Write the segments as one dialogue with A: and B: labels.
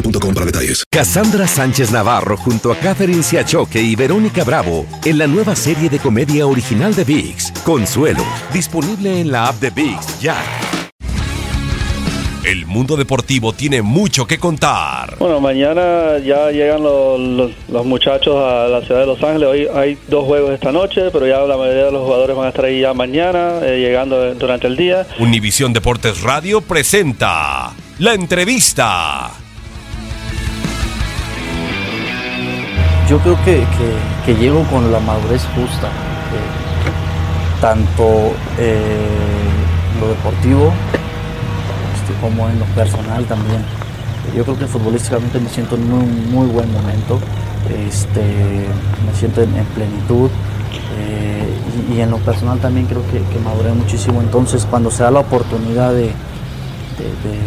A: boostmobile.com para detalles.
B: Cassandra Sánchez Navarro junto a Catherine Siachoque y Verónica Bravo en la nueva serie de comedia original de VIX, Consuelo, disponible en la app de VIX ya. El mundo deportivo tiene mucho que contar.
C: Bueno, mañana ya llegan los, los- los muchachos a la ciudad de Los Ángeles. Hoy hay dos juegos esta noche, pero ya la mayoría de los jugadores van a estar ahí ya mañana, eh, llegando durante el día.
B: Univisión Deportes Radio presenta la entrevista.
D: Yo creo que, que- llego con la madurez justa, eh, tanto eh, lo deportivo este, como en lo personal también. Yo creo que futbolísticamente me siento en un muy buen momento, este, me siento en, en plenitud eh, y, en lo personal también creo que, que muchísimo. Entonces cuando se da la oportunidad de, de-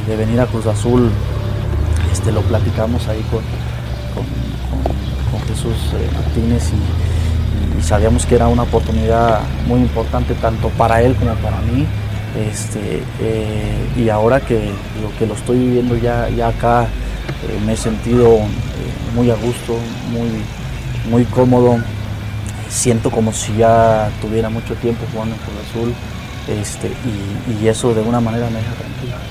D: de- venir a Cruz Azul, este, lo platicamos ahí con- con Jesús eh, y, sabíamos que era una oportunidad muy importante tanto para él como para mí. Este, eh, y ahora que lo que lo estoy viviendo ya, ya acá, eh, me he sentido muy a gusto, muy, muy cómodo. Siento como si ya tuviera mucho tiempo jugando en Cruz Azul este, y, y eso de alguna manera me deja tranquilo.